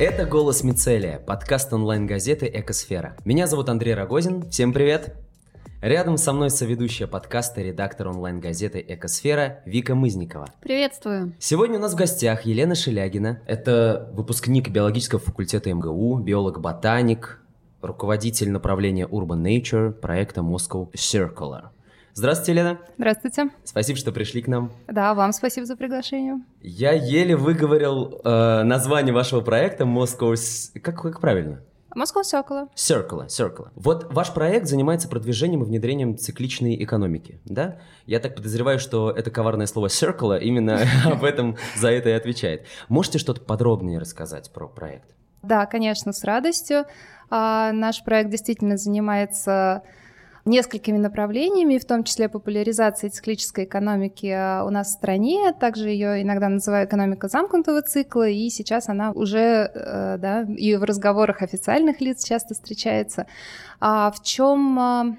Это «Голос Мицелия», подкаст онлайн-газеты «Экосфера». Меня зовут Андрей Рогозин. Всем привет! Рядом со мной соведущая подкаста, редактор онлайн-газеты «Экосфера» Вика Мызникова. Приветствую. Сегодня у нас в гостях Елена Шелягина. Это выпускник биологического факультета МГУ, биолог-ботаник, руководитель направления Urban Nature проекта Moscow Circular. Здравствуйте, Елена. Здравствуйте. Спасибо, что пришли к нам. Да, вам спасибо за приглашение. Я еле выговорил э, название вашего проекта Moscow... Как, как правильно? Moscow Circular. Circular, Circular. Вот ваш проект занимается продвижением и внедрением цикличной экономики, да? Я так подозреваю, что это коварное слово Circular именно об этом за это и отвечает. Можете что-то подробнее рассказать про проект? Да, конечно, с радостью. А, наш проект действительно занимается несколькими направлениями, в том числе популяризацией циклической экономики а, у нас в стране. Также ее иногда называют экономика замкнутого цикла, и сейчас она уже, э, да, и в разговорах официальных лиц часто встречается. А в чем а,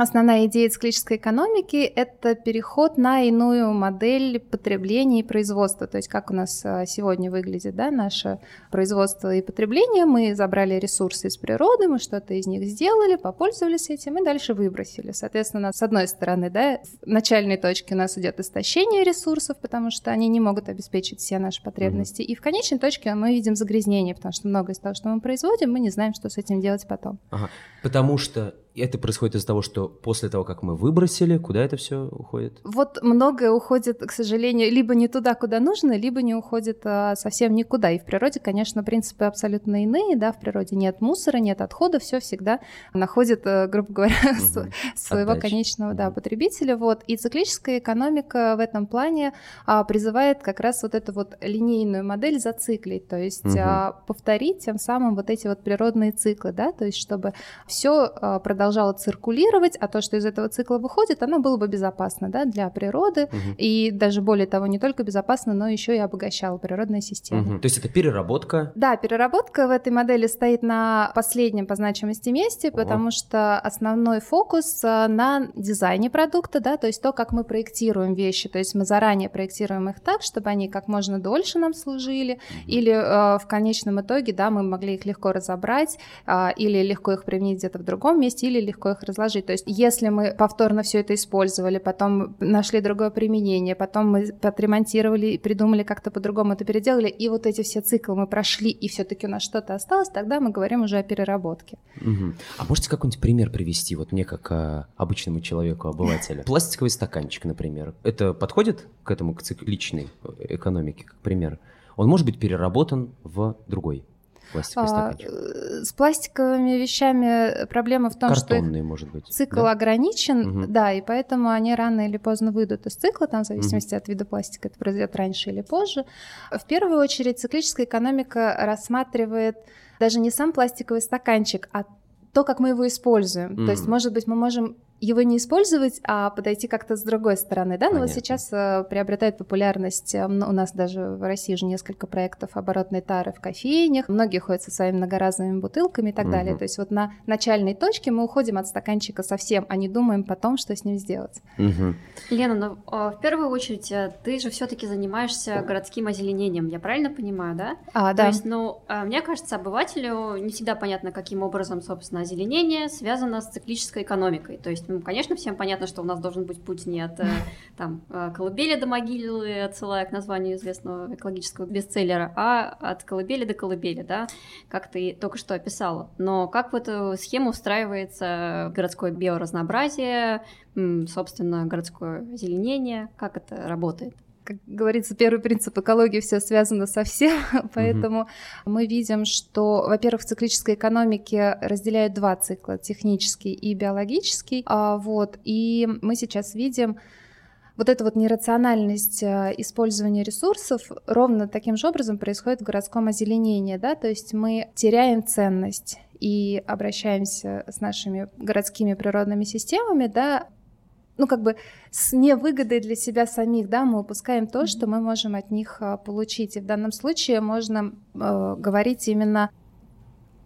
Основная идея циклической экономики – это переход на иную модель потребления и производства. То есть как у нас а, сегодня выглядит да, наше производство и потребление. Мы забрали ресурсы из природы, мы что-то из них сделали, попользовались этим и дальше выбросили. Соответственно, с одной стороны, да, в начальной точке у нас идет истощение ресурсов, потому что они не могут обеспечить все наши потребности. Mm-hmm. И в конечной точке мы видим загрязнение, потому что многое из того, что мы производим, мы не знаем, что с этим делать потом. Ага. Потому что это происходит из-за того, что после того, как мы выбросили, куда это все уходит? Вот многое уходит, к сожалению, либо не туда, куда нужно, либо не уходит а, совсем никуда. И в природе, конечно, принципы абсолютно иные, да, в природе нет мусора, нет отхода, все всегда находит, э, грубо говоря, угу. своего Отдача. конечного да, потребителя. Вот. И циклическая экономика в этом плане а, призывает как раз вот эту вот линейную модель зациклить, то есть угу. а, повторить тем самым вот эти вот природные циклы, да, то есть чтобы все а, продолжало циркулировать, а то, что из этого цикла выходит, оно было бы безопасно да, для природы, угу. и даже более того, не только безопасно, но еще и обогащало природные системы. Угу. То есть это переработка? Да, переработка в этой модели стоит на последнем по значимости месте, О. потому что основной фокус э, на дизайне продукта, да, то есть то, как мы проектируем вещи, то есть мы заранее проектируем их так, чтобы они как можно дольше нам служили, или э, в конечном итоге, да, мы могли их легко разобрать, э, или легко их применить где-то в другом месте, или легко их разложить. То есть если мы повторно все это использовали, потом нашли другое применение, потом мы подремонтировали, придумали как-то по-другому это переделали, и вот эти все циклы мы прошли, и все-таки у нас что-то осталось, тогда мы говорим уже о переработке. Угу. А можете какой-нибудь пример привести, вот мне как а, обычному человеку, обывателю? Пластиковый стаканчик, например. Это подходит к этому, к цикличной экономике, как пример? Он может быть переработан в другой пластиковый а, стаканчик? С пластиковыми вещами проблема в том, Картонные, что может быть, цикл да? ограничен, угу. да, и поэтому они рано или поздно выйдут из цикла, там в зависимости угу. от вида пластика это произойдет раньше или позже. В первую очередь циклическая экономика рассматривает даже не сам пластиковый стаканчик, а то, как мы его используем. Mm. То есть, может быть, мы можем его не использовать, а подойти как-то с другой стороны, да, но Понятно. вот сейчас э, приобретает популярность, э, у нас даже в России же несколько проектов оборотной тары в кофейнях, многие ходят со своими многоразовыми бутылками и так угу. далее, то есть вот на начальной точке мы уходим от стаканчика совсем, а не думаем потом, что с ним сделать. Угу. Лена, ну э, в первую очередь э, ты же все-таки занимаешься городским озеленением, я правильно понимаю, да? А, да. То есть, ну, э, мне кажется, обывателю не всегда понятно, каким образом, собственно, озеленение связано с циклической экономикой, то есть ну, конечно, всем понятно, что у нас должен быть путь не от э, там, э, колыбели до могилы, отсылая к названию известного экологического бестселлера, а от колыбели до колыбели, да, как ты только что описала. Но как в эту схему встраивается городское биоразнообразие, собственно, городское озеленение, как это работает? Как говорится, первый принцип экологии все связано со всем, поэтому mm-hmm. мы видим, что, во-первых, в циклической экономике разделяют два цикла, технический и биологический, а, вот, и мы сейчас видим вот эта вот нерациональность э, использования ресурсов ровно таким же образом происходит в городском озеленении, да, то есть мы теряем ценность и обращаемся с нашими городскими природными системами, да, ну, как бы с невыгодой для себя самих, да, мы упускаем то, что мы можем от них а, получить. И в данном случае можно э, говорить именно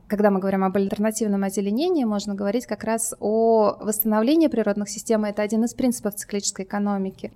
когда мы говорим об альтернативном озеленении, можно говорить как раз о восстановлении природных систем. Это один из принципов циклической экономики.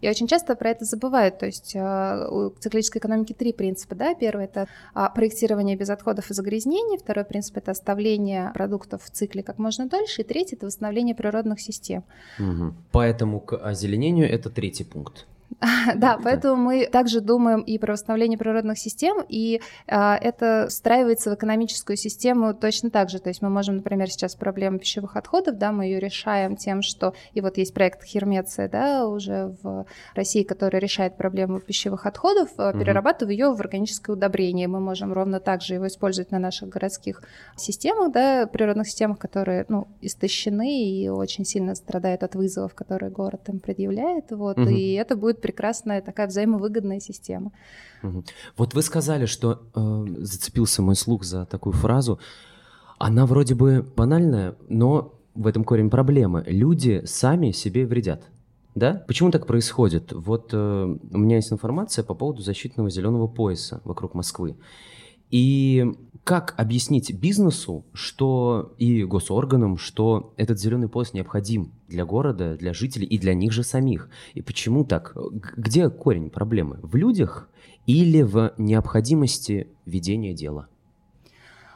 И очень часто про это забывают. То есть э, у циклической экономики три принципа. Да? Первый — это а, проектирование без отходов и загрязнений. Второй принцип — это оставление продуктов в цикле как можно дольше. И третий — это восстановление природных систем. Угу. Поэтому к озеленению это третий пункт. Да, поэтому мы также думаем и про восстановление природных систем, и а, это встраивается в экономическую систему точно так же. То есть мы можем, например, сейчас проблему пищевых отходов, да, мы ее решаем тем, что и вот есть проект Хермеция, да, уже в России, который решает проблему пищевых отходов, угу. перерабатывая ее в органическое удобрение. Мы можем ровно так же его использовать на наших городских системах, да, природных системах, которые, ну, истощены и очень сильно страдают от вызовов, которые город им предъявляет, вот, и это будет прекрасная такая взаимовыгодная система. Вот вы сказали, что э, зацепился мой слух за такую фразу. Она вроде бы банальная, но в этом корень проблемы. Люди сами себе вредят. Да? Почему так происходит? Вот э, у меня есть информация по поводу защитного зеленого пояса вокруг Москвы. И как объяснить бизнесу, что и госорганам, что этот зеленый пояс необходим для города, для жителей и для них же самих? И почему так? Где корень проблемы? В людях или в необходимости ведения дела?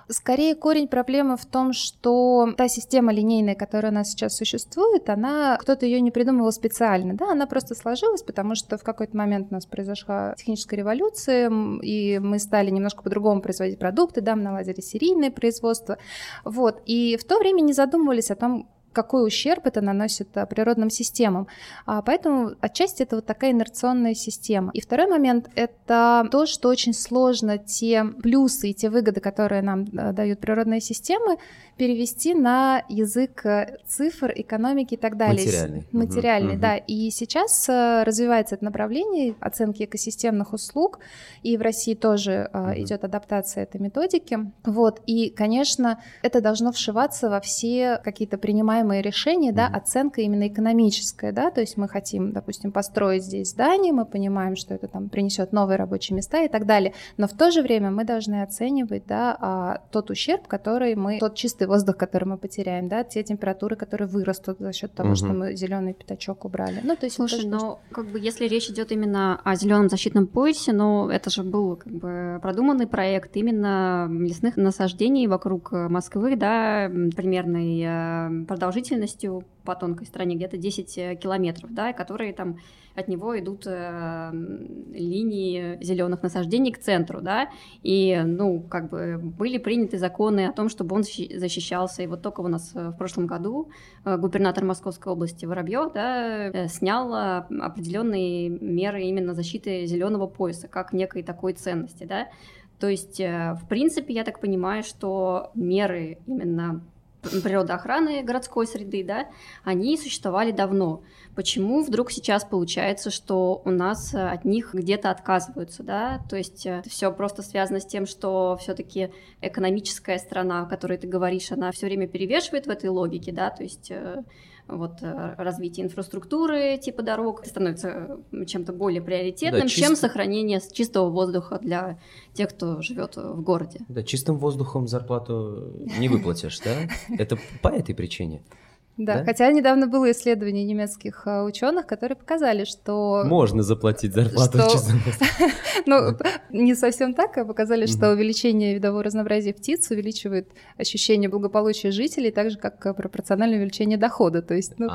Скорее, корень проблемы в том, что та система линейная, которая у нас сейчас существует, она, кто-то ее не придумывал специально, да, она просто сложилась, потому что в какой-то момент у нас произошла техническая революция, и мы стали немножко по-другому производить продукты, да, мы наладили серийное производство, вот, и в то время не задумывались о том, какой ущерб это наносит а, природным системам. А, поэтому отчасти это вот такая инерционная система. И второй момент — это то, что очень сложно те плюсы и те выгоды, которые нам а, дают природные системы, перевести на язык э, цифр, экономики и так далее. Материальный. Материальный, угу, да. И сейчас э, развивается это направление оценки экосистемных услуг, и в России тоже угу. идет адаптация этой методики. Вот, и, конечно, это должно вшиваться во все какие-то принимаемые принимаемые решения, да, оценка именно экономическая, да, то есть мы хотим, допустим, построить здесь здание, мы понимаем, что это там принесет новые рабочие места и так далее, но в то же время мы должны оценивать, да, а, тот ущерб, который мы, тот чистый воздух, который мы потеряем, да, те температуры, которые вырастут за счет того, угу. что мы зеленый пятачок убрали. Ну, то есть Слушай, но что... как бы если речь идет именно о зеленом защитном поясе, но это же был как бы продуманный проект именно лесных насаждений вокруг Москвы, да, примерной э, продолжительности продолжительностью по тонкой стороне где-то 10 э, километров, да, которые там от него идут э, линии зеленых насаждений к центру, да, и, ну, как бы были приняты законы о том, чтобы он защищался, и вот только у нас э, в прошлом году э, губернатор Московской области Воробьев, да, снял определенные меры именно защиты зеленого пояса, как некой такой ценности, да, то есть, в принципе, я так понимаю, что меры именно природоохраны городской среды, да, они существовали давно. Почему вдруг сейчас получается, что у нас э, от них где-то отказываются, да? То есть э, все просто связано с тем, что все-таки экономическая сторона, о которой ты говоришь, она все время перевешивает в этой логике, да, то есть э, вот развитие инфраструктуры типа дорог становится чем-то более приоритетным, да, чист... чем сохранение чистого воздуха для тех, кто живет в городе. Да, чистым воздухом зарплату не выплатишь, да? Это по этой причине. Да, да, хотя недавно было исследование немецких а, ученых, которые показали, что... Можно заплатить зарплату что... Ну, не совсем так, а показали, что увеличение видового разнообразия птиц увеличивает ощущение благополучия жителей, так же, как пропорциональное увеличение дохода. То есть, ну,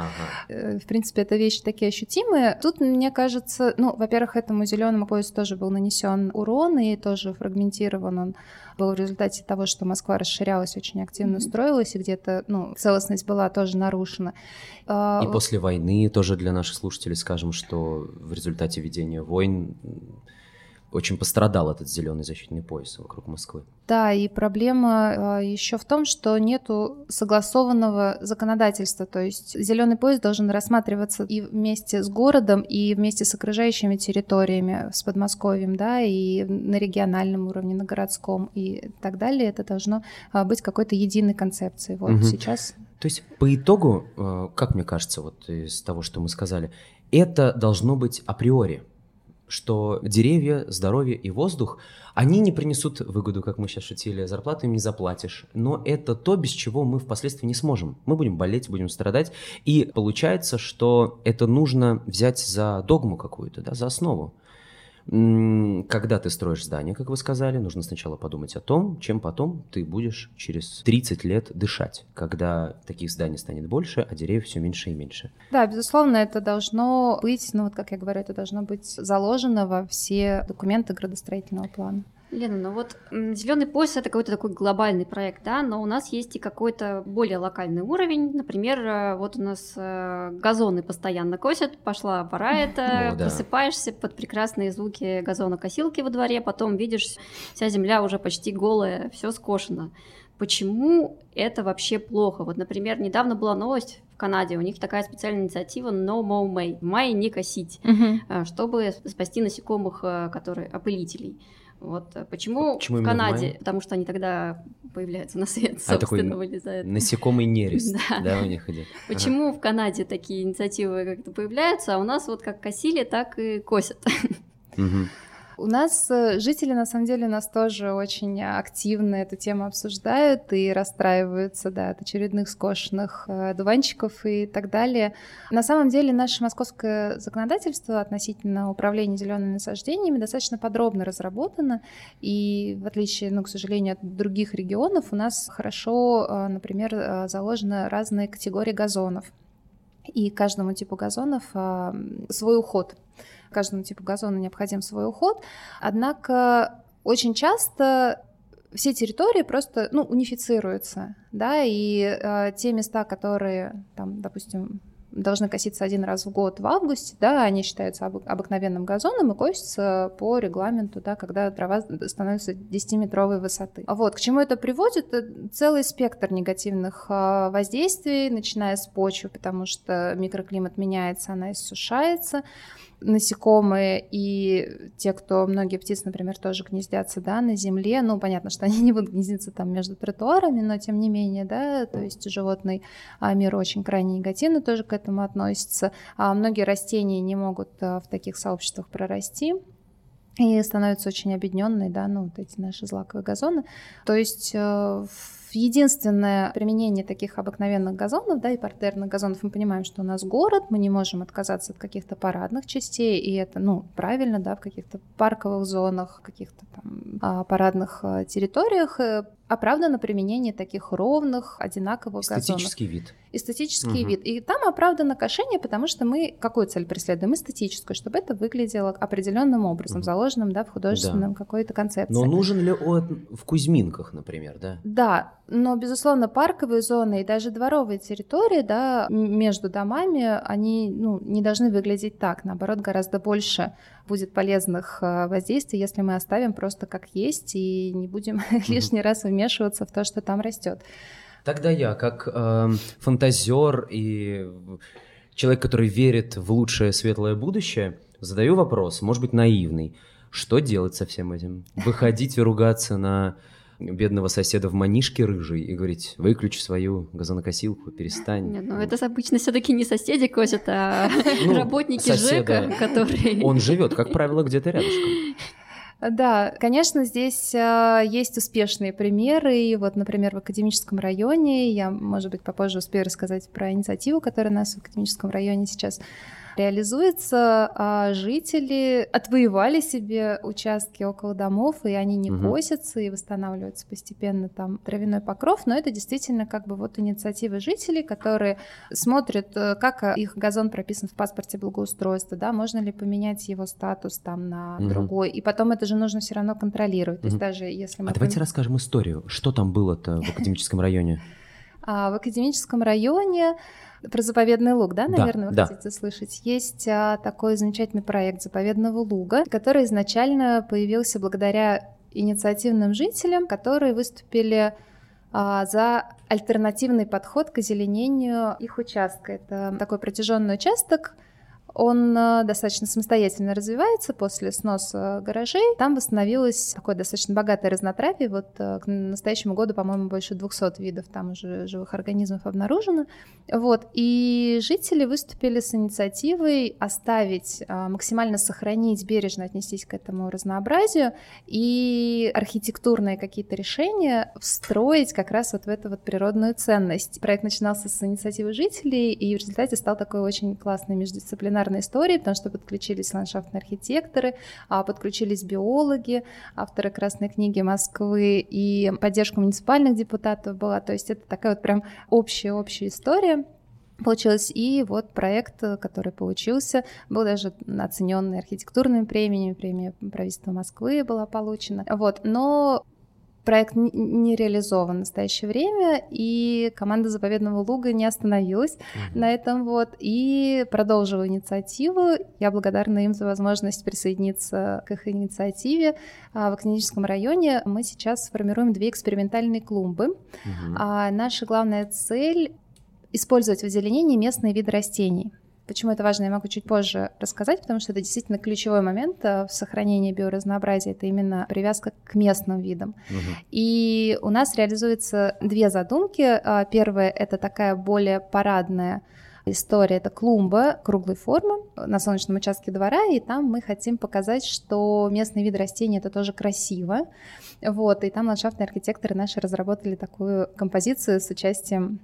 э, в принципе, это вещи такие ощутимые. Тут, мне кажется, ну, во-первых, этому зеленому поясу тоже был нанесен урон, и тоже фрагментирован он был в результате того, что Москва расширялась очень активно, mm-hmm. строилась, и где-то, ну, целостность была тоже нарушена. А, и после войны тоже для наших слушателей скажем, что в результате ведения войн очень пострадал этот зеленый защитный пояс вокруг Москвы. Да, и проблема а, еще в том, что нету согласованного законодательства, то есть зеленый пояс должен рассматриваться и вместе с городом, и вместе с окружающими территориями, с Подмосковьем, да, и на региональном уровне, на городском и так далее. Это должно а, быть какой-то единой концепцией. Вот угу. сейчас. То есть по итогу, а, как мне кажется, вот из того, что мы сказали, это должно быть априори что деревья, здоровье и воздух, они не принесут выгоду, как мы сейчас шутили, зарплату им не заплатишь, но это то, без чего мы впоследствии не сможем. Мы будем болеть, будем страдать, и получается, что это нужно взять за догму какую-то, да, за основу. Когда ты строишь здание, как вы сказали, нужно сначала подумать о том, чем потом ты будешь через 30 лет дышать, когда таких зданий станет больше, а деревьев все меньше и меньше. Да, безусловно, это должно быть, ну вот как я говорю, это должно быть заложено во все документы градостроительного плана. Лена, ну вот зеленый пояс это какой-то такой глобальный проект, да, но у нас есть и какой-то более локальный уровень. Например, э, вот у нас э, газоны постоянно косят, пошла пора это, да. просыпаешься под прекрасные звуки газонокосилки во дворе, потом видишь, вся земля уже почти голая, все скошено. Почему это вообще плохо? Вот, например, недавно была новость в Канаде, у них такая специальная инициатива No Mow May, в мае не косить, угу. чтобы спасти насекомых, которые опылителей. Вот э, почему, почему в Канаде? Потому что они тогда появляются на свет, а, собственно, такой вылезают. Насекомый нерест, да. да, у них идет. Почему в Канаде такие инициативы как-то появляются, а у нас вот как косили, так и косят? У нас э, жители, на самом деле, нас тоже очень активно эту тему обсуждают и расстраиваются да, от очередных скошенных э, дуванчиков и так далее. На самом деле наше московское законодательство относительно управления зелеными насаждениями достаточно подробно разработано, и в отличие, ну, к сожалению, от других регионов, у нас хорошо, э, например, заложены разные категории газонов. И каждому типу газонов свой уход каждому типу газона необходим свой уход. Однако очень часто все территории просто ну, унифицируются, да, и э, те места, которые, там, допустим, должны коситься один раз в год в августе, да, они считаются об, обыкновенным газоном и косятся по регламенту, да, когда трава становится 10-метровой высоты. Вот, к чему это приводит? Целый спектр негативных э, воздействий, начиная с почвы, потому что микроклимат меняется, она иссушается, насекомые и те, кто, многие птицы, например, тоже гнездятся, да, на земле, ну, понятно, что они не будут гнездиться там между тротуарами, но тем не менее, да, то есть животный а, мир очень крайне негативно тоже к этому относится, а многие растения не могут а, в таких сообществах прорасти, и становятся очень объединенные, да, ну, вот эти наши злаковые газоны. То есть э, единственное применение таких обыкновенных газонов, да, и партерных газонов, мы понимаем, что у нас город, мы не можем отказаться от каких-то парадных частей, и это, ну, правильно, да, в каких-то парковых зонах, каких-то там а, парадных а, территориях э, оправдано применение таких ровных, одинаковых Эстетический газонов. вид. Эстетический угу. вид. И там оправдано кошение, потому что мы какую цель преследуем? Эстетическую, чтобы это выглядело определенным образом, угу. заложенным да, в художественном да. какой-то концепции. Но нужен ли он в Кузьминках, например, да? Да, но, безусловно, парковые зоны и даже дворовые территории да, между домами, они ну, не должны выглядеть так. Наоборот, гораздо больше будет полезных э, воздействий, если мы оставим просто как есть и не будем лишний раз вмешиваться в то, что там растет. Тогда я, как э, фантазер и человек, который верит в лучшее светлое будущее, задаю вопрос, может быть, наивный. Что делать со всем этим? Выходить и ругаться на бедного соседа в манишке рыжий и говорить, выключи свою газонокосилку, перестань. Нет, ну это обычно все таки не соседи косят, а ну, работники ЖЭКа, которые... Он живет, как правило, где-то рядышком. Да, конечно, здесь э, есть успешные примеры. И вот, например, в академическом районе, я, может быть, попозже успею рассказать про инициативу, которая у нас в академическом районе сейчас реализуется, а жители отвоевали себе участки около домов, и они не угу. косятся, и восстанавливаются постепенно там травяной покров, но это действительно как бы вот инициатива жителей, которые смотрят, э, как их газон прописан в паспорте благоустройства, да, можно ли поменять его статус там на угу. другой, и потом это же нужно все равно контролировать, угу. то есть даже если мы... А давайте расскажем историю, что там было-то в академическом районе? А в академическом районе про заповедный луг, да, наверное, да, вы да. хотите слышать? Есть а, такой замечательный проект заповедного луга, который изначально появился благодаря инициативным жителям, которые выступили а, за альтернативный подход к озеленению их участка. Это такой протяженный участок, Он э, достаточно самостоятельно развивается после сноса гаражей. Там восстановилось такое достаточно богатое разнотравие. Вот э, к настоящему году, по-моему, больше 200 видов там уже живых организмов обнаружено. Вот. И жители выступили с инициативой оставить, э, максимально сохранить, бережно отнестись к этому разнообразию и архитектурные какие-то решения встроить как раз вот в эту вот природную ценность. Проект начинался с инициативы жителей, и в результате стал такой очень классной междисциплинарной историей, потому что подключились ландшафтные архитекторы, а подключились биологи, авторы Красной книги Москвы и поддержка муниципальных депутатов была. То есть это такая вот прям общая-общая история получилось. И вот проект, который получился, был даже оцененный архитектурными премиями, премия правительства Москвы была получена. Вот, но проект не реализован в настоящее время, и команда Заповедного Луга не остановилась mm-hmm. на этом вот, и продолжила инициативу. Я благодарна им за возможность присоединиться к их инициативе. А, в Академическом районе мы сейчас формируем две экспериментальные клумбы. Mm-hmm. А наша главная цель — использовать в озеленении местные виды растений. Почему это важно, я могу чуть позже рассказать, потому что это действительно ключевой момент э, в сохранении биоразнообразия, это именно привязка к местным видам. Угу. И у нас реализуются две задумки. А, первая — это такая более парадная история. Это клумба круглой формы на солнечном участке двора, и там мы хотим показать, что местные виды растений — это тоже красиво. Вот, и там ландшафтные архитекторы наши разработали такую композицию с участием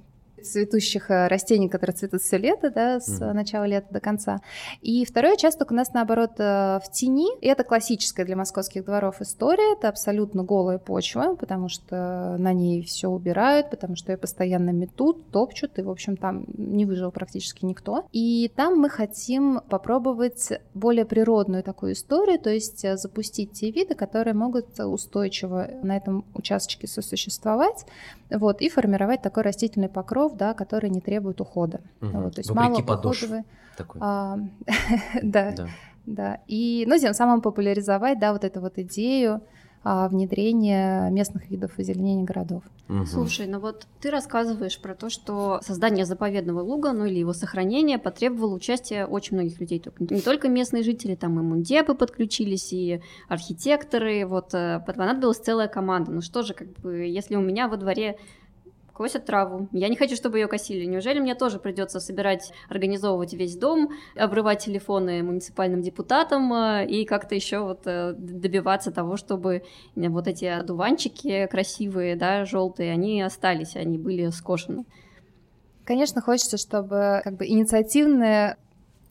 цветущих э, растений, которые цветут все лето, да, с mm. начала лета до конца. И второй участок у нас, наоборот, э, в тени. И это классическая для московских дворов история. Это абсолютно голая почва, потому что на ней все убирают, потому что ее постоянно метут, топчут, и, в общем, там не выжил практически никто. И там мы хотим попробовать более природную такую историю, то есть э, запустить те виды, которые могут устойчиво на этом участке сосуществовать, вот, и формировать такой растительный покров, да, который не требует ухода. Угу. Вот, то есть Вопреки мало Такой. А, да, да, да. И, ну, тем самым популяризовать, да, вот эту вот идею а, внедрения местных видов озеленения городов. Угу. Слушай, ну вот ты рассказываешь про то, что создание заповедного луга, ну или его сохранение потребовало участия очень многих людей. Не только местные жители, там и мундепы подключились, и архитекторы, вот э, понадобилась целая команда. Ну что же, как бы, если у меня во дворе косят траву. Я не хочу, чтобы ее косили. Неужели мне тоже придется собирать, организовывать весь дом, обрывать телефоны муниципальным депутатам э, и как-то еще вот э, добиваться того, чтобы вот эти одуванчики красивые, да, желтые, они остались, они были скошены. Конечно, хочется, чтобы как бы инициативная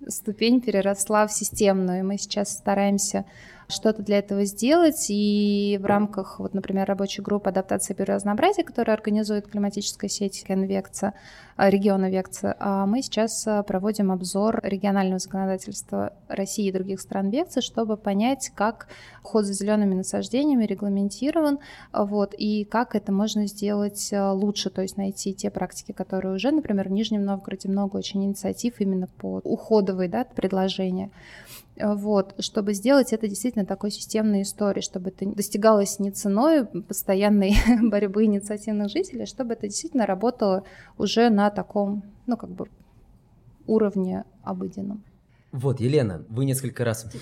ступень переросла в системную. Мы сейчас стараемся что-то для этого сделать. И в рамках, вот, например, рабочей группы адаптации биоразнообразия, которая организует климатическая сеть Конвекция, э, региона Векция, а мы сейчас э, проводим обзор регионального законодательства России и других стран Векции, чтобы понять, как ход за зелеными насаждениями регламентирован, вот, и как это можно сделать э, лучше, то есть найти те практики, которые уже, например, в Нижнем Новгороде много очень инициатив именно по уходовой да, предложения. Вот, чтобы сделать это действительно такой системной историей, чтобы это достигалось не ценой постоянной борьбы инициативных жителей, чтобы это действительно работало уже на таком, ну, как бы, уровне обыденном. Вот, Елена, вы несколько раз...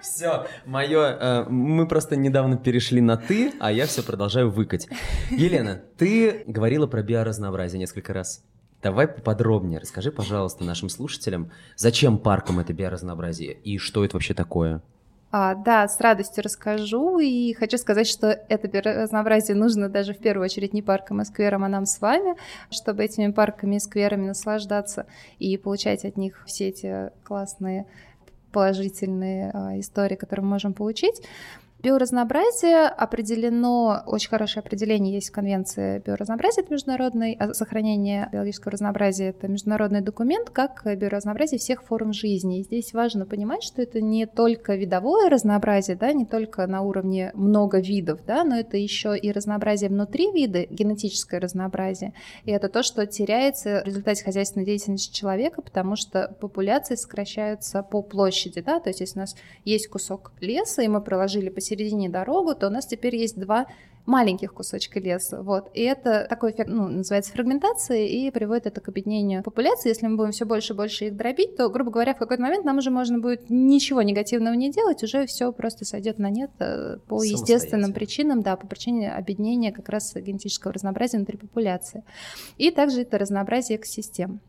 Все, мое, э, мы просто недавно перешли на ты, а я все продолжаю выкать. Елена, ты говорила про биоразнообразие несколько раз. Давай поподробнее расскажи, пожалуйста, нашим слушателям, зачем паркам это биоразнообразие и что это вообще такое? А, да, с радостью расскажу. И хочу сказать, что это биоразнообразие нужно даже в первую очередь не паркам и скверам, а нам с вами, чтобы этими парками и скверами наслаждаться и получать от них все эти классные положительные а, истории, которые мы можем получить. Биоразнообразие определено, очень хорошее определение есть в Конвенции биоразнообразия международной, а сохранение биологического разнообразия — это международный документ, как биоразнообразие всех форм жизни. И здесь важно понимать, что это не только видовое разнообразие, да, не только на уровне много видов, да, но это еще и разнообразие внутри вида, генетическое разнообразие. И это то, что теряется в результате хозяйственной деятельности человека, потому что популяции сокращаются по площади, да, то есть если у нас есть кусок леса, и мы проложили посередине посередине дорогу, то у нас теперь есть два маленьких кусочка леса. Вот. И это такой эффект, ну, называется фрагментацией, и приводит это к объединению популяции. Если мы будем все больше и больше их дробить, то, грубо говоря, в какой-то момент нам уже можно будет ничего негативного не делать, уже все просто сойдет на нет э, по естественным причинам, да, по причине объединения как раз генетического разнообразия внутри популяции. И также это разнообразие экосистем.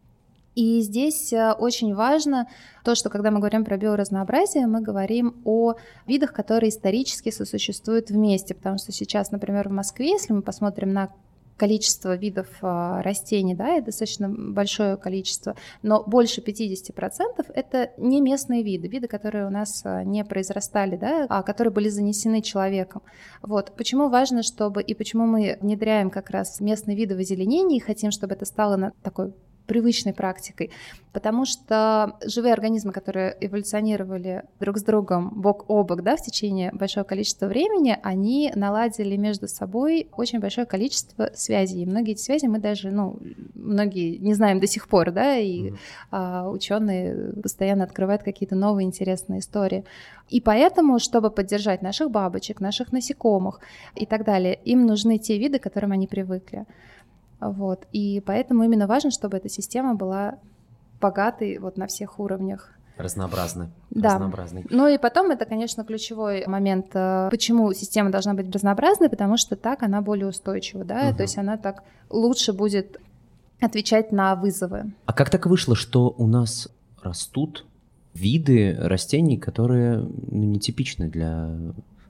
И здесь э, очень важно то, что когда мы говорим про биоразнообразие, мы говорим о видах, которые исторически сосуществуют вместе, потому что сейчас, например, в Москве, если мы посмотрим на количество видов э, растений, да, это достаточно большое количество, но больше 50% это не местные виды, виды, которые у нас э, не произрастали, да, а которые были занесены человеком. Вот. Почему важно, чтобы, и почему мы внедряем как раз местные виды в озеленении, и хотим, чтобы это стало на такой привычной практикой, потому что живые организмы, которые эволюционировали друг с другом бок о бок да, в течение большого количества времени, они наладили между собой очень большое количество связей. И многие эти связи мы даже, ну, многие не знаем до сих пор, да, и mm-hmm. а, ученые постоянно открывают какие-то новые интересные истории. И поэтому, чтобы поддержать наших бабочек, наших насекомых и так далее, им нужны те виды, к которым они привыкли. Вот. И поэтому именно важно, чтобы эта система была богатой вот на всех уровнях. Разнообразный. Да. Разнообразный. Ну и потом это, конечно, ключевой момент, э, почему система должна быть разнообразной, потому что так она более устойчива, да, угу. то есть она так лучше будет отвечать на вызовы. А как так вышло, что у нас растут виды растений, которые ну, нетипичны для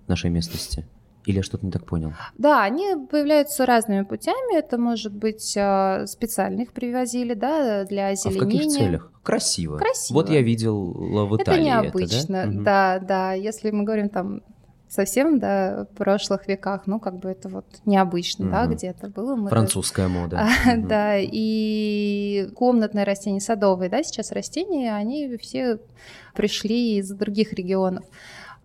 нашей местности? Или я что-то не так понял? Да, они появляются разными путями. Это может быть а, специально их привозили, да, для озеленения. А в каких целях? Красиво. Красиво. Вот я видел в Италии. Это необычно, это, да? да, да. Если мы говорим там совсем, да, в прошлых веках, ну, как бы это вот необычно, угу. да, где-то было. Мы Французская даже... мода. угу. Да, и комнатные растения, садовые, да, сейчас растения, они все пришли из других регионов.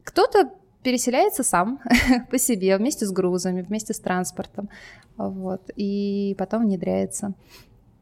Кто-то переселяется сам по себе вместе с грузами, вместе с транспортом, вот, и потом внедряется.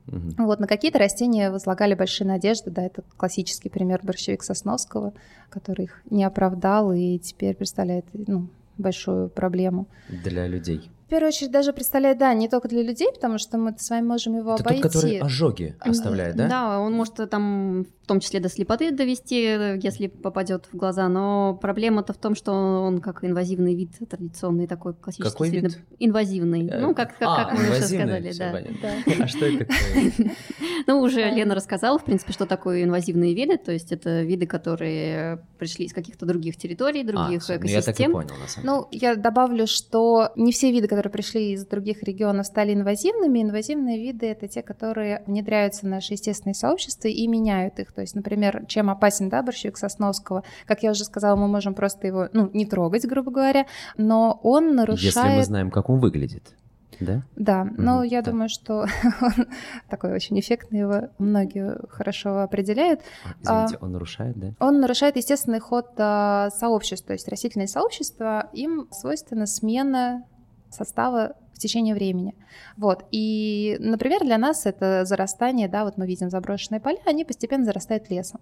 Угу. Вот, на какие-то растения возлагали большие надежды, да, это классический пример борщевик Сосновского, который их не оправдал и теперь представляет ну, большую проблему. Для людей в первую очередь даже представляет, да, не только для людей, потому что мы с вами можем его Это обойти. тот, который ожоги оставляет, да? Да, он может там в том числе до слепоты довести, если попадет в глаза, но проблема-то в том, что он как инвазивный вид, традиционный такой классический. Какой вид? Инвазивный. Э, ну, как, как, а, как мы уже сказали, да. да. А что это такое? Ну, уже Лена рассказала, в принципе, что такое инвазивные виды, то есть это виды, которые пришли из каких-то других территорий, других а, экосистем. Я так и понял, на самом Ну, я добавлю, что не все виды, которые пришли из других регионов, стали инвазивными. Инвазивные виды — это те, которые внедряются в наши естественные сообщества и меняют их. То есть, например, чем опасен да, борщевик Сосновского? Как я уже сказала, мы можем просто его ну, не трогать, грубо говоря, но он нарушает... Если мы знаем, как он выглядит. Да? Да, угу, но я да. думаю, что он такой очень эффектный, его многие хорошо определяют. А, извините, он нарушает, да? Он нарушает естественный ход а, сообществ, то есть растительные сообщества, им свойственна смена состава в течение времени. Вот. И, например, для нас это зарастание, да, вот мы видим заброшенные поля, они постепенно зарастают лесом.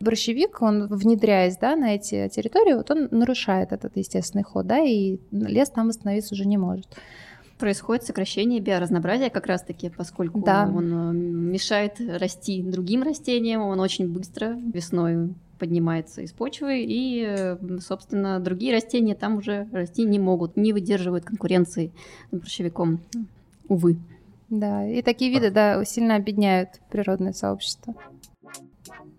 Борщевик, он, внедряясь, да, на эти территории, вот он нарушает этот естественный ход, да, и лес там восстановиться уже не может происходит сокращение биоразнообразия как раз-таки, поскольку да. он э, мешает расти другим растениям, он очень быстро весной поднимается из почвы, и, собственно, другие растения там уже расти не могут, не выдерживают конкуренции с борщевиком, увы. Да, и такие виды, да, сильно объединяют природное сообщество.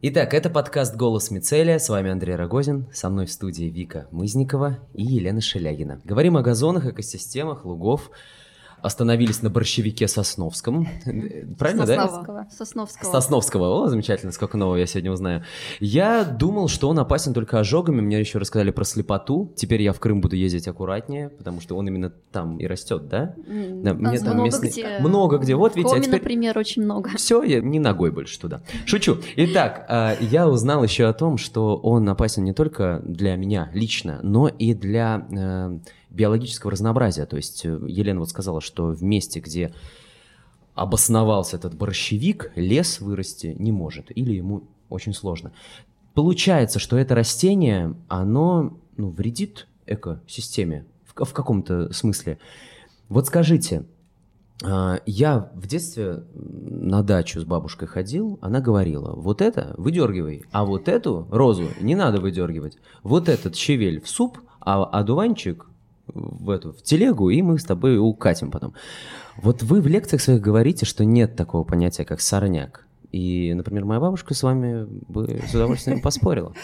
Итак, это подкаст «Голос Мицелия». С вами Андрей Рогозин, со мной в студии Вика Мызникова и Елена Шелягина. Говорим о газонах, экосистемах, лугов, остановились на борщевике Сосновском. Правильно, Сосновского. да? Сосновского. Сосновского. О, замечательно, сколько нового я сегодня узнаю. Я думал, что он опасен только ожогами. Мне еще рассказали про слепоту. Теперь я в Крым буду ездить аккуратнее, потому что он именно там и растет, да? да мне там много местный... где. Много где. Вот видите, Коми, а теперь... например, очень много. Все, я не ногой больше туда. Шучу. Итак, а, я узнал еще о том, что он опасен не только для меня лично, но и для э, биологического разнообразия. То есть э, Елена вот сказала, что в месте, где обосновался этот борщевик, лес вырасти не может или ему очень сложно. Получается, что это растение, оно ну, вредит экосистеме в, в каком-то смысле. Вот скажите, а, я в детстве на дачу с бабушкой ходил, она говорила, вот это выдергивай, а вот эту розу не надо выдергивать. Вот этот щавель в суп, а одуванчик в эту в телегу, и мы с тобой укатим потом. Вот вы в лекциях своих говорите, что нет такого понятия, как сорняк. И, например, моя бабушка с вами бы с удовольствием поспорила.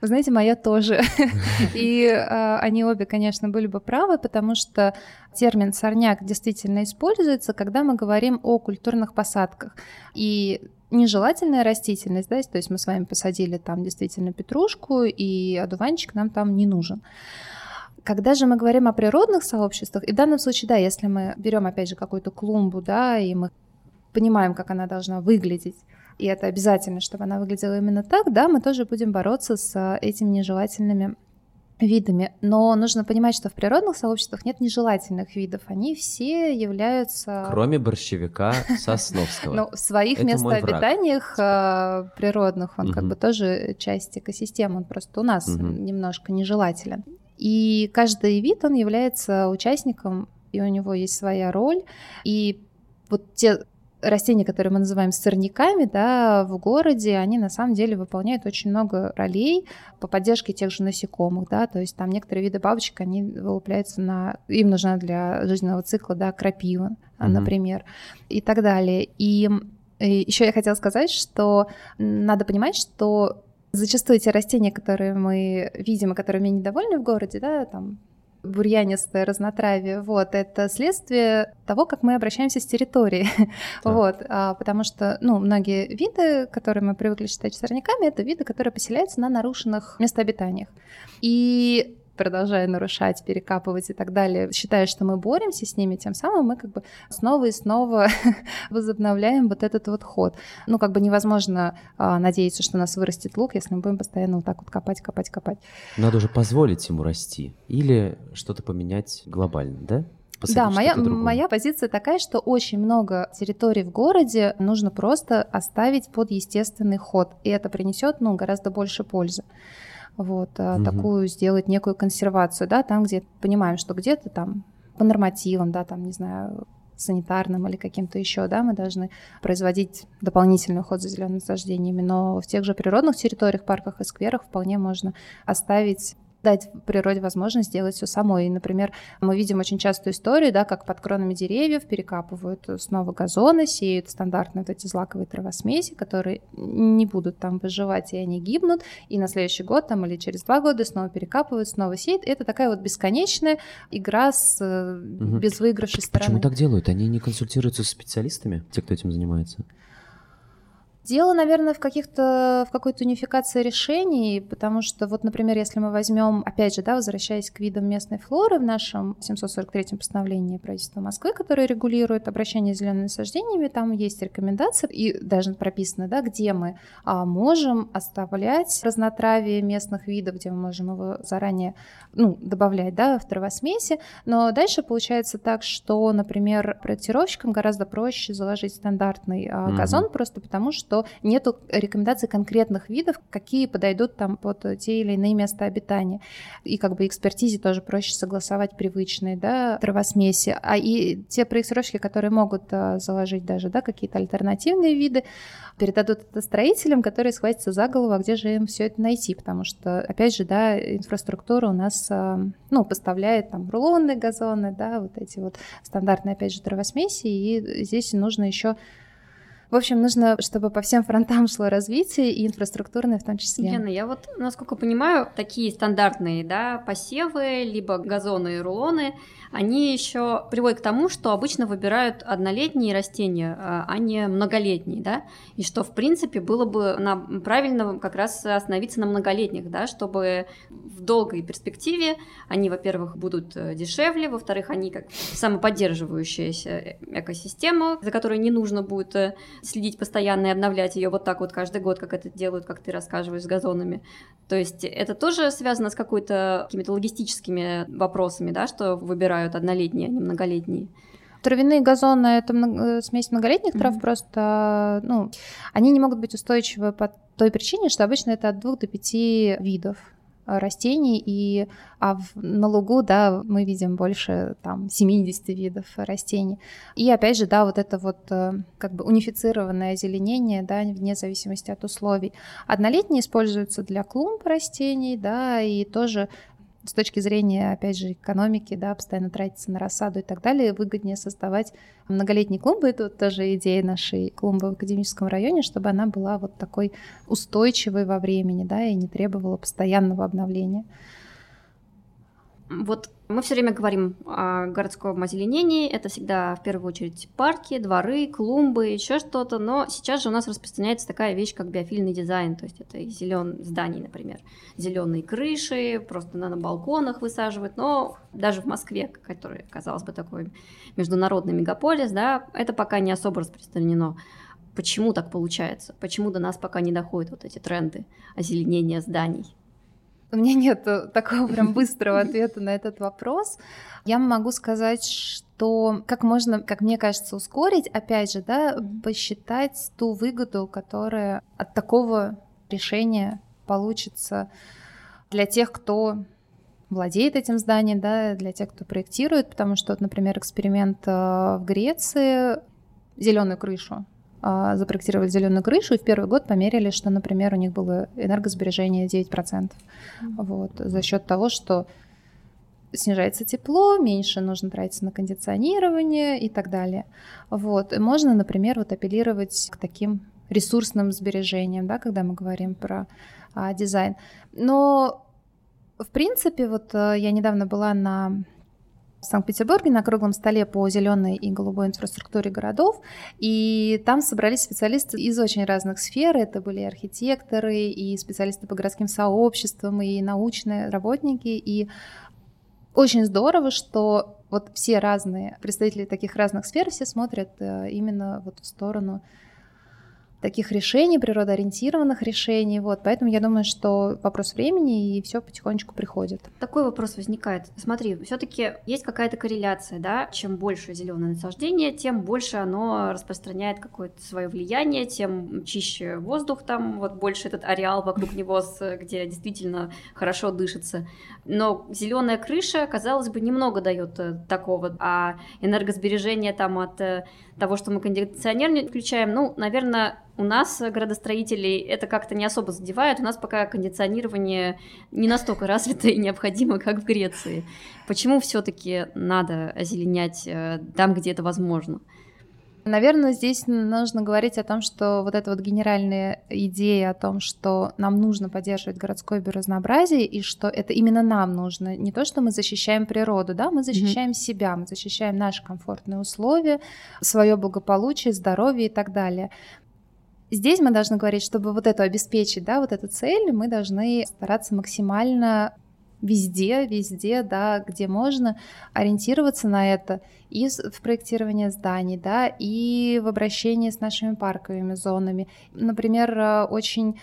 Вы знаете, моя тоже. И э, они обе, конечно, были бы правы, потому что термин сорняк действительно используется, когда мы говорим о культурных посадках. И нежелательная растительность, да, то есть мы с вами посадили там действительно петрушку, и одуванчик нам там не нужен. Когда же мы говорим о природных сообществах, и в данном случае, да, если мы берем, опять же, какую-то клумбу, да, и мы понимаем, как она должна выглядеть, и это обязательно, чтобы она выглядела именно так, да, мы тоже будем бороться с э, этими нежелательными видами. Но нужно понимать, что в природных сообществах нет нежелательных видов. Они все являются... Кроме борщевика Сосновского. Ну, в своих местообитаниях э, природных он как бы тоже часть экосистемы, он просто у нас немножко нежелателен. И каждый вид, он является участником, и у него есть своя роль. И вот те растения, которые мы называем сорняками, да, в городе, они на самом деле выполняют очень много ролей по поддержке тех же насекомых, да, то есть там некоторые виды бабочек, они вылупляются на... Им нужна для жизненного цикла, да, крапива, mm-hmm. например, и так далее. И, и еще я хотела сказать, что надо понимать, что зачастую те растения, которые мы видим и которыми недовольны в городе, да, там бурьянистое разнотравие, вот, это следствие того, как мы обращаемся с территорией, вот, а, потому что, ну, многие виды, которые мы привыкли считать сорняками, это виды, которые поселяются на нарушенных местообитаниях. И продолжая нарушать, перекапывать и так далее, считая, что мы боремся с ними, тем самым мы как бы снова и снова возобновляем вот этот вот ход. Ну, как бы невозможно а, надеяться, что у нас вырастет лук, если мы будем постоянно вот так вот копать, копать, копать. Надо уже позволить ему расти или что-то поменять глобально, да? да, моя, моя позиция такая, что очень много территорий в городе нужно просто оставить под естественный ход, и это принесет ну, гораздо больше пользы вот, угу. такую сделать некую консервацию, да, там, где понимаем, что где-то там по нормативам, да, там, не знаю, санитарным или каким-то еще, да, мы должны производить дополнительный уход за зелеными насаждениями, но в тех же природных территориях, парках и скверах вполне можно оставить дать природе возможность сделать все самой. И, например, мы видим очень частую историю, да, как под кронами деревьев перекапывают снова газоны, сеют стандартные вот эти злаковые травосмеси, которые не будут там выживать, и они гибнут, и на следующий год там или через два года снова перекапывают, снова сеют. Это такая вот бесконечная игра с угу. безвыигравшей стороны. Почему так делают? Они не консультируются с специалистами, те, кто этим занимается? Дело, наверное, в каких-то в какой-то унификации решений, потому что вот, например, если мы возьмем, опять же, да, возвращаясь к видам местной флоры в нашем 743-м постановлении правительства Москвы, которое регулирует обращение с зелеными насаждениями, там есть рекомендации и даже прописано, да, где мы а, можем оставлять разнотравие местных видов, где мы можем его заранее, ну, добавлять, да, в травосмеси, но дальше получается так, что, например, проектировщикам гораздо проще заложить стандартный а, газон, mm-hmm. просто потому что что нету рекомендаций конкретных видов, какие подойдут там под те или иные места обитания. И как бы экспертизе тоже проще согласовать привычные, да, травосмеси. А и те проектировщики, которые могут а, заложить даже, да, какие-то альтернативные виды, передадут это строителям, которые схватятся за голову, а где же им все это найти, потому что, опять же, да, инфраструктура у нас, а, ну, поставляет там рулонные газоны, да, вот эти вот стандартные, опять же, травосмеси, и здесь нужно еще в общем, нужно, чтобы по всем фронтам шло развитие, и инфраструктурное в том числе. Лена, я вот, насколько понимаю, такие стандартные да, посевы, либо газоны и рулоны, они еще приводят к тому, что обычно выбирают однолетние растения, а, а не многолетние, да, и что, в принципе, было бы на, правильно как раз остановиться на многолетних, да, чтобы в долгой перспективе они, во-первых, будут э, дешевле, во-вторых, они как самоподдерживающаяся экосистема, за которой не нужно будет э, следить постоянно и обновлять ее вот так вот каждый год, как это делают, как ты рассказываешь, с газонами. То есть это тоже связано с какой-то какими-то логистическими вопросами, да, что выбирают однолетние, а не многолетние. Травяные газоны это много, смесь многолетних mm-hmm. трав, просто ну, они не могут быть устойчивы по той причине, что обычно это от двух до пяти видов растений, и а в, на лугу, да, мы видим больше там 70 видов растений. И опять же, да, вот это вот э, как бы унифицированное озеленение, да, вне зависимости от условий. Однолетние используются для клумб растений, да, и тоже с точки зрения, опять же, экономики, да, постоянно тратиться на рассаду и так далее, выгоднее создавать многолетние клумбы. Это вот тоже идея нашей клумбы в академическом районе, чтобы она была вот такой устойчивой во времени, да, и не требовала постоянного обновления. Вот мы все время говорим о городском озеленении. Это всегда в первую очередь парки, дворы, клумбы, еще что-то. Но сейчас же у нас распространяется такая вещь, как биофильный дизайн. То есть это зеленые здания, например, зеленые крыши, просто на, на балконах высаживают. Но даже в Москве, который, казалось бы, такой международный мегаполис, да, это пока не особо распространено. Почему так получается? Почему до нас пока не доходят вот эти тренды озеленения зданий? У меня нет такого прям быстрого ответа на этот вопрос. Я могу сказать, что как можно, как мне кажется, ускорить, опять же, да, посчитать ту выгоду, которая от такого решения получится для тех, кто владеет этим зданием, да, для тех, кто проектирует, потому что, вот, например, эксперимент э, в Греции. Зеленую крышу а, запроектировали зеленую крышу и в первый год померили, что, например, у них было энергосбережение 9%. Mm-hmm. Вот, за счет того, что снижается тепло, меньше нужно тратиться на кондиционирование и так далее. Вот. И можно, например, вот апеллировать к таким ресурсным сбережениям, да, когда мы говорим про а, дизайн. Но, в принципе, вот а, я недавно была на в Санкт-Петербурге на круглом столе по зеленой и голубой инфраструктуре городов, и там собрались специалисты из очень разных сфер. Это были архитекторы, и специалисты по городским сообществам, и научные работники, и очень здорово, что вот все разные представители таких разных сфер все смотрят э, именно вот в сторону таких решений, природоориентированных решений. Вот, поэтому я думаю, что вопрос времени и все потихонечку приходит. Такой вопрос возникает. Смотри, все-таки есть какая-то корреляция, да? Чем больше зеленое насаждение, тем больше оно распространяет какое-то свое влияние, тем чище воздух там, вот больше этот ареал вокруг него, где действительно хорошо дышится. Но зеленая крыша, казалось бы, немного дает э, такого, а энергосбережение там от э, того, что мы кондиционер не включаем, ну, наверное, у нас, градостроителей, это как-то не особо задевает. У нас пока кондиционирование не настолько развито и необходимо, как в Греции. Почему все-таки надо озеленять э, там, где это возможно? Наверное, здесь нужно говорить о том, что вот эта вот генеральная идея о том, что нам нужно поддерживать городское биоразнообразие и что это именно нам нужно, не то, что мы защищаем природу, да, мы защищаем mm-hmm. себя, мы защищаем наши комфортные условия, свое благополучие, здоровье и так далее. Здесь мы должны говорить, чтобы вот это обеспечить, да, вот эту цель, мы должны стараться максимально везде, везде, да, где можно ориентироваться на это и в проектировании зданий, да, и в обращении с нашими парковыми зонами. Например, э, очень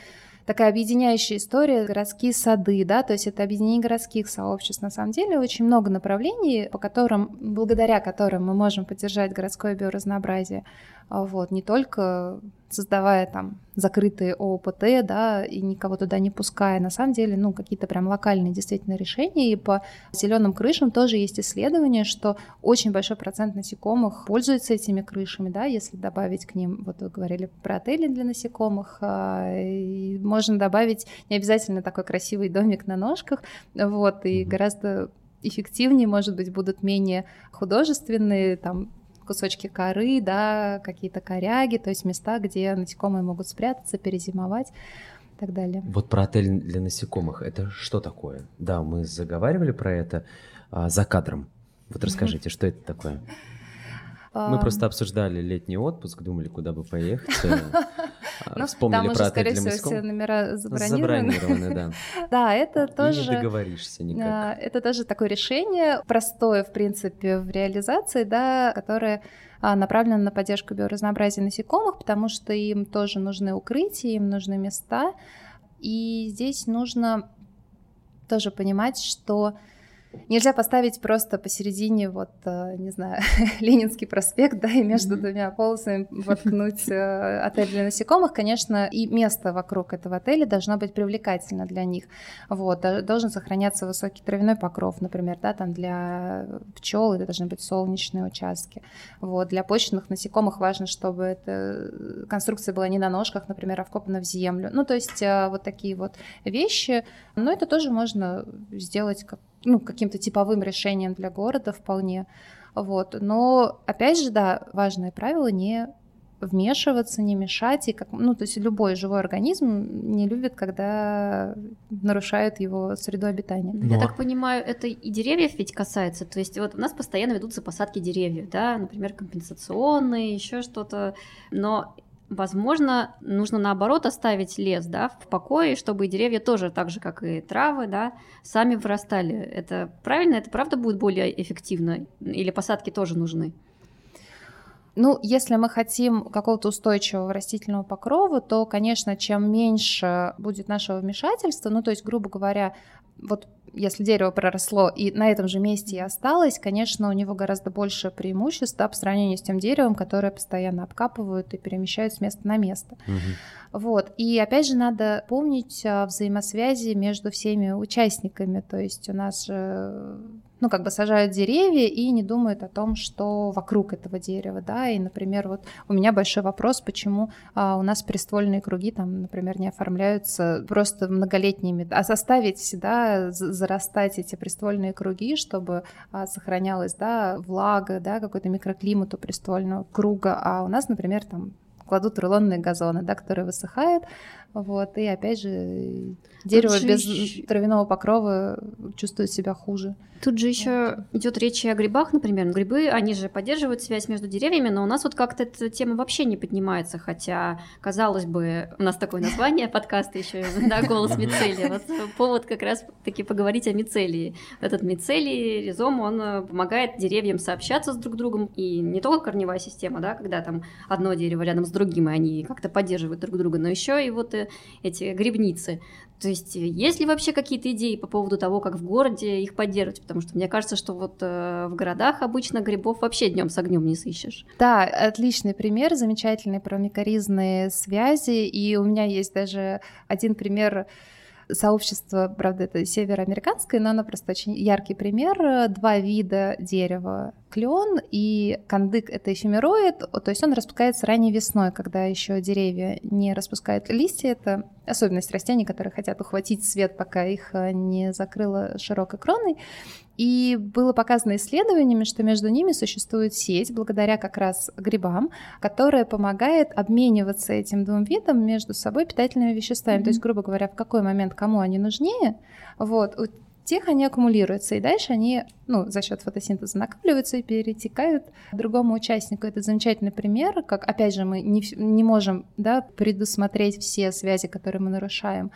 такая объединяющая история городские сады, да, то есть это объединение городских сообществ. На самом деле очень много направлений, по которым, благодаря которым мы можем поддержать городское биоразнообразие. А вот, не только создавая там закрытые ООПТ, да, и никого туда не пуская. На самом деле, ну, какие-то прям локальные действительно решения. И по зеленым крышам тоже есть исследование, что очень большой процент насекомых пользуется этими крышами, да, если добавить к ним, вот вы говорили про отели для насекомых, а, и можно добавить не обязательно такой красивый домик на ножках, вот, и гораздо эффективнее, может быть, будут менее художественные, там, кусочки коры, да, какие-то коряги, то есть места, где насекомые могут спрятаться, перезимовать и так далее. Вот про отель для насекомых, это что такое? Да, мы заговаривали про это а, за кадром. Вот расскажите, что это такое? Мы просто обсуждали летний отпуск, думали, куда бы поехать. Э, ну, Вспомнили там про отель для всего, все номера забронированы. Забронированы, да. Да, это тоже... Не договоришься никак. Это тоже такое решение, простое, в принципе, в реализации, да, которое а, направлено на поддержку биоразнообразия насекомых, потому что им тоже нужны укрытия, им нужны места. И здесь нужно тоже понимать, что Нельзя поставить просто посередине, вот, э, не знаю, Ленинский проспект, да, и между двумя полосами воткнуть э, отель для насекомых. Конечно, и место вокруг этого отеля должно быть привлекательно для них. Вот, должен сохраняться высокий травяной покров, например, да, там для пчел это должны быть солнечные участки. Вот, для почечных насекомых важно, чтобы эта конструкция была не на ножках, например, а вкопана в землю. Ну, то есть э, вот такие вот вещи. Но это тоже можно сделать как ну, каким-то типовым решением для города вполне. Вот. Но, опять же, да, важное правило не вмешиваться, не мешать. И как, ну, то есть любой живой организм не любит, когда нарушают его среду обитания. Но... Я так понимаю, это и деревьев ведь касается. То есть вот у нас постоянно ведутся посадки деревьев, да, например, компенсационные, еще что-то. Но Возможно, нужно наоборот оставить лес, да, в покое, чтобы деревья тоже, так же как и травы, да, сами вырастали. Это правильно? Это правда будет более эффективно? Или посадки тоже нужны? Ну, если мы хотим какого-то устойчивого растительного покрова, то, конечно, чем меньше будет нашего вмешательства, ну, то есть, грубо говоря, вот если дерево проросло и на этом же месте и осталось, конечно, у него гораздо больше преимуществ да, по сравнению с тем деревом, которое постоянно обкапывают и перемещают с места на место. Угу. Вот. И опять же надо помнить о взаимосвязи между всеми участниками. То есть у нас же ну, как бы сажают деревья и не думают о том, что вокруг этого дерева, да, и, например, вот у меня большой вопрос, почему а, у нас приствольные круги там, например, не оформляются просто многолетними, а заставить, да, зарастать эти приствольные круги, чтобы а, сохранялась, да, влага, да, какой-то микроклимат у приствольного круга, а у нас, например, там кладут рулонные газоны, да, которые высыхают, вот, и опять же дерево без травяного покрова чувствует себя хуже. Тут же еще идет речь и о грибах, например. Грибы, они же поддерживают связь между деревьями, но у нас вот как-то эта тема вообще не поднимается, хотя, казалось бы, у нас такое название подкаста еще, да, «Голос мицелия». Вот повод как раз таки поговорить о мицелии. Этот мицелий, ризом, он э, помогает деревьям сообщаться с друг другом, и не только корневая система, да, когда там одно дерево рядом с другим, и они как-то поддерживают друг друга, но еще и вот э, эти грибницы. То есть есть ли вообще какие-то идеи по поводу того, как в городе их поддерживать? Потому что мне кажется, что вот э, в городах обычно грибов вообще днем с огнем не сыщешь. Да, отличный пример, замечательный про связи. И у меня есть даже один пример сообщество, правда, это североамериканское, но оно просто очень яркий пример. Два вида дерева клен и кандык это эфемероид, то есть он распускается ранней весной, когда еще деревья не распускают листья. Это особенность растений, которые хотят ухватить свет, пока их э, не закрыло широкой кроной. И было показано исследованиями, что между ними существует сеть, благодаря как раз грибам, которая помогает обмениваться этим двум видам между собой питательными веществами. Mm-hmm. То есть, грубо говоря, в какой момент кому они нужнее, вот, тех они аккумулируются, и дальше они ну, за счет фотосинтеза накапливаются и перетекают другому участнику. Это замечательный пример, как, опять же, мы не, не можем да, предусмотреть все связи, которые мы нарушаем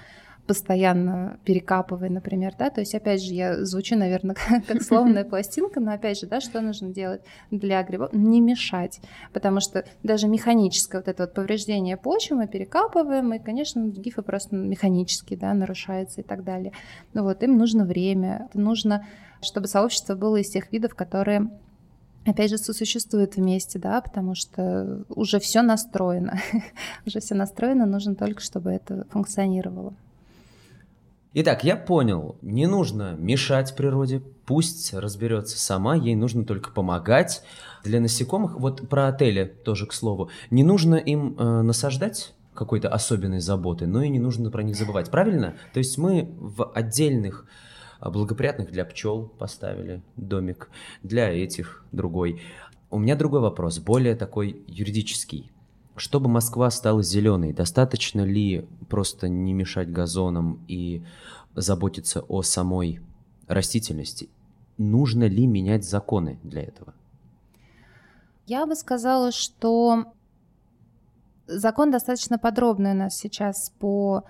постоянно перекапывая, например, да, то есть, опять же, я звучу, наверное, как словная пластинка, но, опять же, да, что нужно делать для грибов? Не мешать, потому что даже механическое вот это вот повреждение почвы мы перекапываем, и, конечно, гифы просто механически, да, нарушаются и так далее. Ну вот, им нужно время, нужно, чтобы сообщество было из тех видов, которые опять же, сосуществуют вместе, да, потому что уже все настроено. уже все настроено, нужно только, чтобы это функционировало. Итак, я понял, не нужно мешать природе, пусть разберется сама, ей нужно только помогать. Для насекомых, вот про отели тоже к слову, не нужно им э, насаждать какой-то особенной заботы, но и не нужно про них забывать, правильно? То есть мы в отдельных э, благоприятных для пчел поставили домик, для этих другой. У меня другой вопрос, более такой юридический. Чтобы Москва стала зеленой, достаточно ли просто не мешать газонам и заботиться о самой растительности? Нужно ли менять законы для этого? Я бы сказала, что закон достаточно подробный у нас сейчас по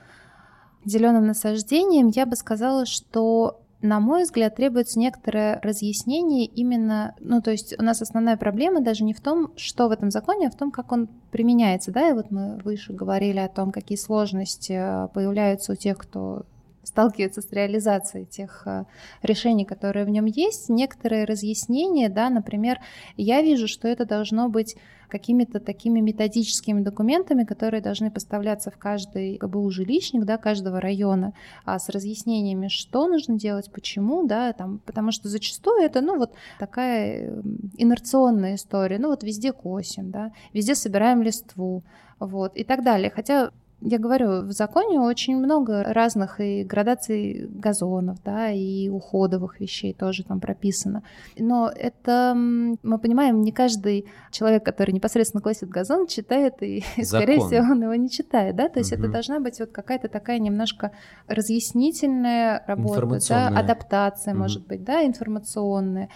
зеленым насаждениям. Я бы сказала, что на мой взгляд, требуется некоторое разъяснение именно, ну, то есть у нас основная проблема даже не в том, что в этом законе, а в том, как он применяется, да, и вот мы выше говорили о том, какие сложности э, появляются у тех, кто сталкивается с реализацией тех э, решений, которые в нем есть. Некоторые разъяснения, да, например, я вижу, что это должно быть какими-то такими методическими документами, которые должны поставляться в каждый ГБУ жилищник, да, каждого района, а с разъяснениями, что нужно делать, почему, да, там, потому что зачастую это, ну, вот такая эм, инерционная история, ну, вот везде косим, да, везде собираем листву, вот, и так далее. Хотя я говорю, в законе очень много разных и градаций газонов, да, и уходовых вещей тоже там прописано. Но это, мы понимаем, не каждый человек, который непосредственно классит газон, читает, и, и скорее всего, он его не читает, да, то есть угу. это должна быть вот какая-то такая немножко разъяснительная работа, да, адаптация, угу. может быть, да, информационная.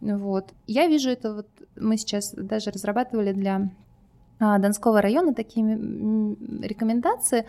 Вот. Я вижу это вот, мы сейчас даже разрабатывали для Донского района такие рекомендации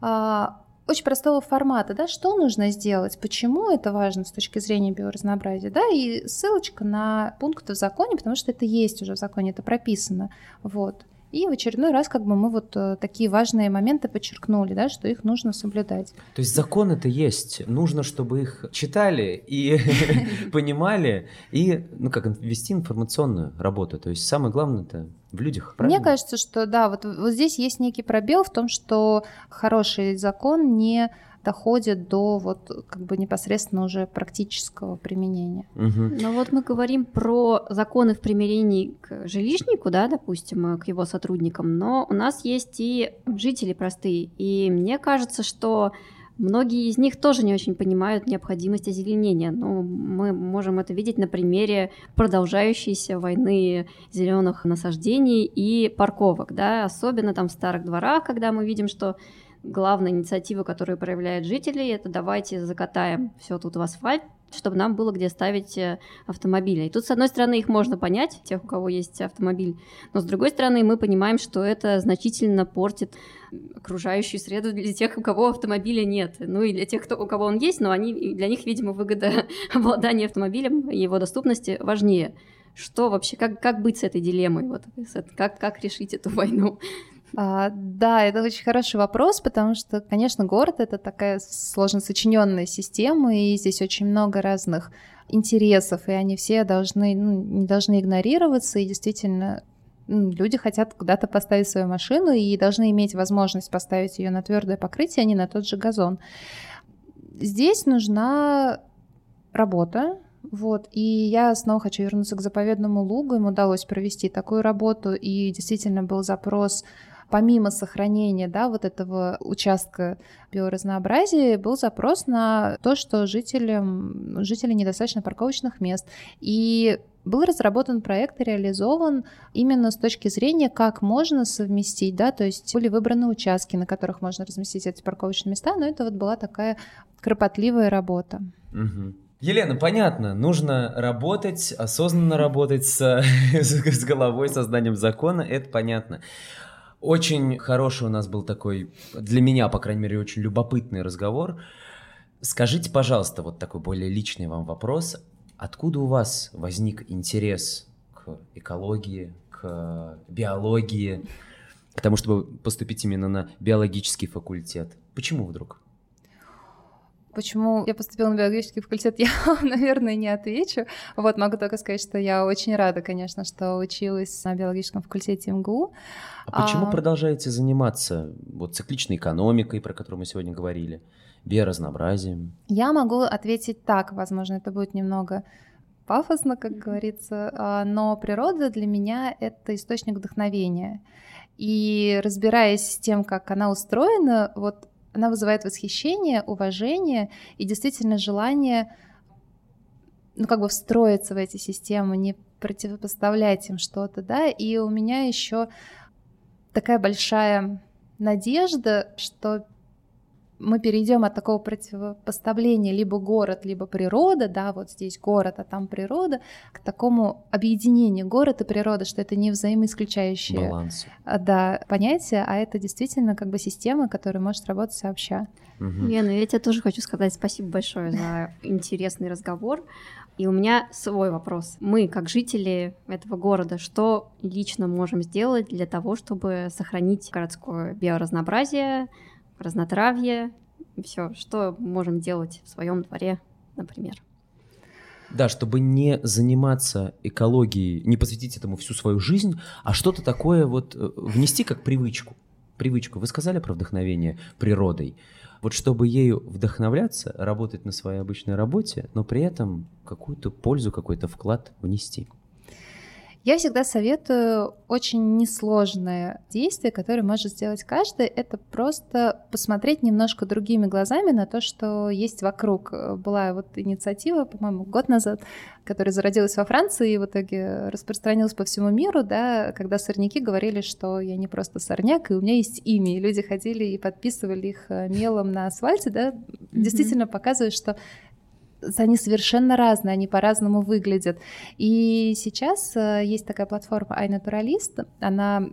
а, очень простого формата, да, что нужно сделать, почему это важно с точки зрения биоразнообразия, да, и ссылочка на пункт в законе, потому что это есть уже в законе, это прописано, вот. И в очередной раз как бы мы вот э, такие важные моменты подчеркнули, да, что их нужно соблюдать. То есть закон это есть, нужно, чтобы их читали и понимали, и, ну как, вести информационную работу. То есть самое главное это в людях, правильно? Мне кажется, что да, вот, вот здесь есть некий пробел в том, что хороший закон не доходит до вот как бы непосредственно уже практического применения. Угу. Но вот мы говорим про законы в примирении к жилищнику, да, допустим, к его сотрудникам, но у нас есть и жители простые, и мне кажется, что Многие из них тоже не очень понимают необходимость озеленения. Но мы можем это видеть на примере продолжающейся войны зеленых насаждений и парковок, да, особенно там в старых дворах, когда мы видим, что главная инициатива, которую проявляют жители, это давайте закатаем все тут в асфальт, чтобы нам было где ставить э, автомобили. И тут, с одной стороны, их можно понять, тех, у кого есть автомобиль, но с другой стороны, мы понимаем, что это значительно портит окружающую среду для тех, у кого автомобиля нет. Ну и для тех, кто, у кого он есть, но они, для них, видимо, выгода обладания автомобилем и его доступности важнее. Что вообще, как, как быть с этой дилеммой? Вот, как, как решить эту войну? А, да, это очень хороший вопрос, потому что, конечно, город это такая сложно сочиненная система, и здесь очень много разных интересов, и они все должны, ну, не должны игнорироваться, и действительно люди хотят куда-то поставить свою машину и должны иметь возможность поставить ее на твердое покрытие, а не на тот же газон. Здесь нужна работа, вот, и я снова хочу вернуться к заповедному лугу. Им удалось провести такую работу, и действительно был запрос помимо сохранения да, вот этого участка биоразнообразия, был запрос на то, что жителям, жителям недостаточно парковочных мест. И был разработан проект и реализован именно с точки зрения, как можно совместить, да, то есть были выбраны участки, на которых можно разместить эти парковочные места, но это вот была такая кропотливая работа. Угу. Елена, понятно, нужно работать, осознанно работать с, с головой, созданием закона, это понятно. Очень хороший у нас был такой, для меня, по крайней мере, очень любопытный разговор. Скажите, пожалуйста, вот такой более личный вам вопрос. Откуда у вас возник интерес к экологии, к биологии, к тому, чтобы поступить именно на биологический факультет? Почему вдруг? Почему я поступила на биологический факультет, я, наверное, не отвечу. Вот, могу только сказать, что я очень рада, конечно, что училась на биологическом факультете МГУ. А почему а... продолжаете заниматься вот цикличной экономикой, про которую мы сегодня говорили, биоразнообразием? Я могу ответить так, возможно, это будет немного пафосно, как говорится, а, но природа для меня — это источник вдохновения. И разбираясь с тем, как она устроена, вот она вызывает восхищение, уважение и действительно желание ну, как бы встроиться в эти системы, не противопоставлять им что-то, да, и у меня еще такая большая надежда, что мы перейдем от такого противопоставления либо город, либо природа, да, вот здесь город, а там природа, к такому объединению город и природа, что это не взаимоисключающие Баланс. А, да, понятия, а это действительно как бы система, которая может работать сообща. Угу. Лена, я тебе тоже хочу сказать спасибо большое за интересный разговор. И у меня свой вопрос. Мы, как жители этого города, что лично можем сделать для того, чтобы сохранить городское биоразнообразие, разнотравье все, что можем делать в своем дворе, например. Да, чтобы не заниматься экологией, не посвятить этому всю свою жизнь, а что-то такое вот э, внести как привычку. Привычку. Вы сказали про вдохновение природой. Вот чтобы ею вдохновляться, работать на своей обычной работе, но при этом какую-то пользу, какой-то вклад внести. Я всегда советую очень несложное действие, которое может сделать каждый. Это просто посмотреть немножко другими глазами на то, что есть вокруг. Была вот инициатива, по-моему, год назад, которая зародилась во Франции и в итоге распространилась по всему миру, да, когда сорняки говорили, что я не просто сорняк, и у меня есть имя. И люди ходили и подписывали их э, мелом на асфальте, да, mm-hmm. действительно показывает, что они совершенно разные, они по-разному выглядят. И сейчас э, есть такая платформа iNaturalist, она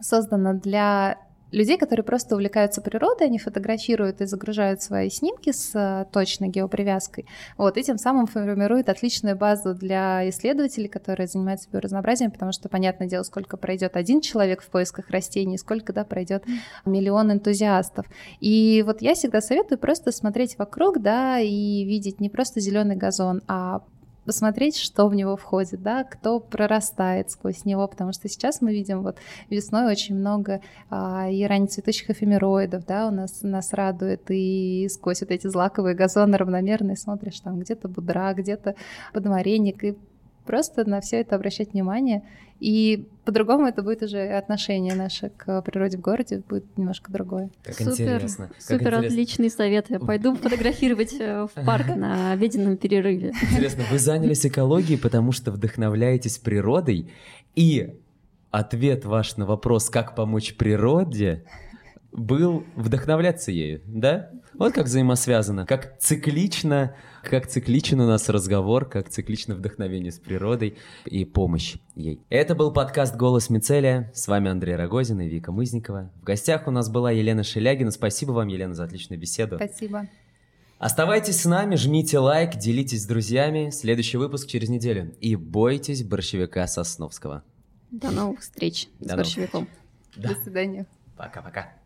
создана для людей, которые просто увлекаются природой, они фотографируют и загружают свои снимки с э, точной геопривязкой, вот, и тем самым формируют отличную базу для исследователей, которые занимаются биоразнообразием, потому что, понятное дело, сколько пройдет один человек в поисках растений, сколько, да, пройдет миллион энтузиастов. И вот я всегда советую просто смотреть вокруг, да, и видеть не просто зеленый газон, а посмотреть, что в него входит, да, кто прорастает сквозь него, потому что сейчас мы видим вот весной очень много а, и раннецветущих эфемероидов, да, у нас нас радует, и сквозь вот эти злаковые газоны равномерные смотришь, там где-то будра, где-то подмаренник, и просто на все это обращать внимание. И по-другому это будет уже отношение наше к природе в городе будет немножко другое. Как супер, интересно. Как супер интересно. отличный совет. Я пойду фотографировать э, в парк на обеденном перерыве. Интересно, вы занялись экологией, потому что вдохновляетесь природой, и ответ ваш на вопрос, как помочь природе, был вдохновляться ею, да? Вот как взаимосвязано, как циклично, как цикличен у нас разговор, как циклично вдохновение с природой и помощь ей. Это был подкаст «Голос Мицелия». С вами Андрей Рогозин и Вика Мызникова. В гостях у нас была Елена Шелягина. Спасибо вам, Елена, за отличную беседу. Спасибо. Оставайтесь с нами, жмите лайк, делитесь с друзьями. Следующий выпуск через неделю. И бойтесь борщевика Сосновского. До новых встреч До с новых борщевиком. Да. До свидания. Пока-пока.